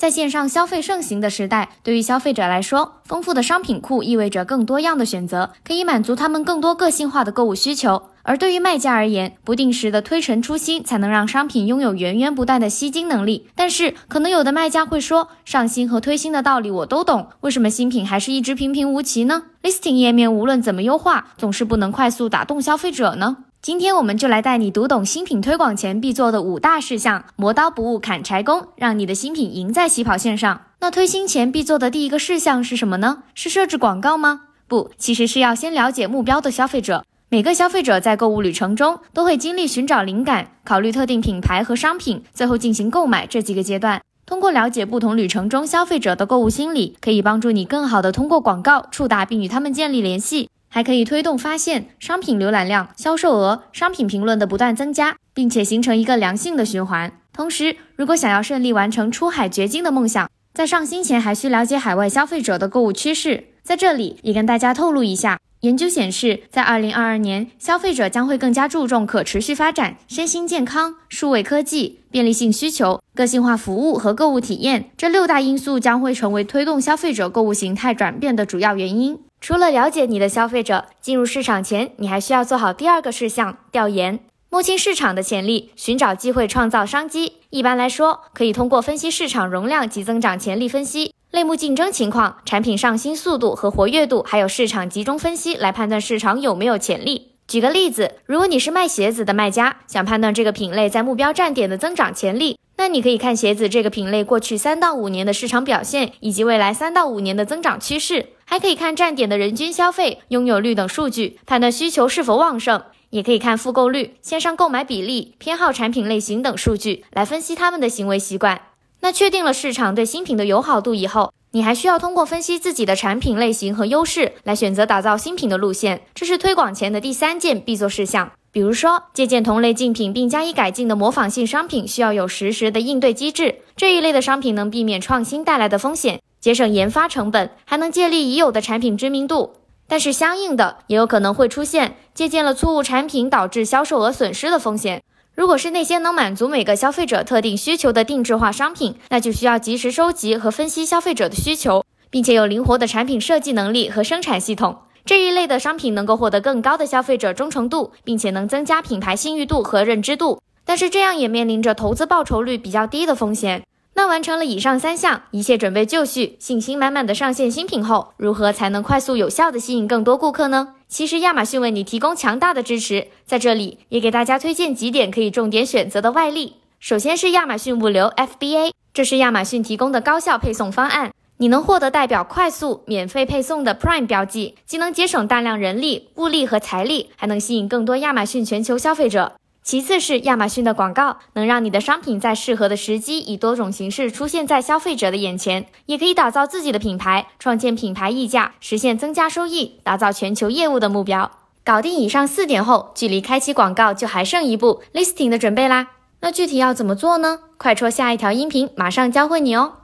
在线上消费盛行的时代，对于消费者来说，丰富的商品库意味着更多样的选择，可以满足他们更多个性化的购物需求。而对于卖家而言，不定时的推陈出新，才能让商品拥有源源不断的吸金能力。但是，可能有的卖家会说，上新和推新的道理我都懂，为什么新品还是一直平平无奇呢？Listing 页面无论怎么优化，总是不能快速打动消费者呢？今天我们就来带你读懂新品推广前必做的五大事项，磨刀不误砍柴工，让你的新品赢在起跑线上。那推新前必做的第一个事项是什么呢？是设置广告吗？不，其实是要先了解目标的消费者。每个消费者在购物旅程中都会经历寻找灵感、考虑特定品牌和商品，最后进行购买这几个阶段。通过了解不同旅程中消费者的购物心理，可以帮助你更好的通过广告触达并与他们建立联系。还可以推动发现、商品浏览量、销售额、商品评论的不断增加，并且形成一个良性的循环。同时，如果想要顺利完成出海掘金的梦想，在上新前还需了解海外消费者的购物趋势。在这里也跟大家透露一下，研究显示，在二零二二年，消费者将会更加注重可持续发展、身心健康、数位科技、便利性需求、个性化服务和购物体验这六大因素将会成为推动消费者购物形态转变的主要原因。除了了解你的消费者，进入市场前，你还需要做好第二个事项：调研，摸清市场的潜力，寻找机会，创造商机。一般来说，可以通过分析市场容量及增长潜力分析、类目竞争情况、产品上新速度和活跃度，还有市场集中分析来判断市场有没有潜力。举个例子，如果你是卖鞋子的卖家，想判断这个品类在目标站点的增长潜力，那你可以看鞋子这个品类过去三到五年的市场表现，以及未来三到五年的增长趋势。还可以看站点的人均消费、拥有率等数据，判断需求是否旺盛；也可以看复购率、线上购买比例、偏好产品类型等数据，来分析他们的行为习惯。那确定了市场对新品的友好度以后，你还需要通过分析自己的产品类型和优势，来选择打造新品的路线。这是推广前的第三件必做事项。比如说，借鉴同类竞品并加以改进的模仿性商品，需要有实时的应对机制。这一类的商品能避免创新带来的风险。节省研发成本，还能借力已有的产品知名度，但是相应的也有可能会出现借鉴了错误产品导致销售额损失的风险。如果是那些能满足每个消费者特定需求的定制化商品，那就需要及时收集和分析消费者的需求，并且有灵活的产品设计能力和生产系统。这一类的商品能够获得更高的消费者忠诚度，并且能增加品牌信誉度和认知度，但是这样也面临着投资报酬率比较低的风险。那完成了以上三项，一切准备就绪，信心满满的上线新品后，如何才能快速有效的吸引更多顾客呢？其实亚马逊为你提供强大的支持，在这里也给大家推荐几点可以重点选择的外力。首先是亚马逊物流 FBA，这是亚马逊提供的高效配送方案，你能获得代表快速、免费配送的 Prime 标记，既能节省大量人力、物力和财力，还能吸引更多亚马逊全球消费者。其次是亚马逊的广告，能让你的商品在适合的时机以多种形式出现在消费者的眼前，也可以打造自己的品牌，创建品牌溢价，实现增加收益，打造全球业务的目标。搞定以上四点后，距离开启广告就还剩一步，listing 的准备啦。那具体要怎么做呢？快戳下一条音频，马上教会你哦。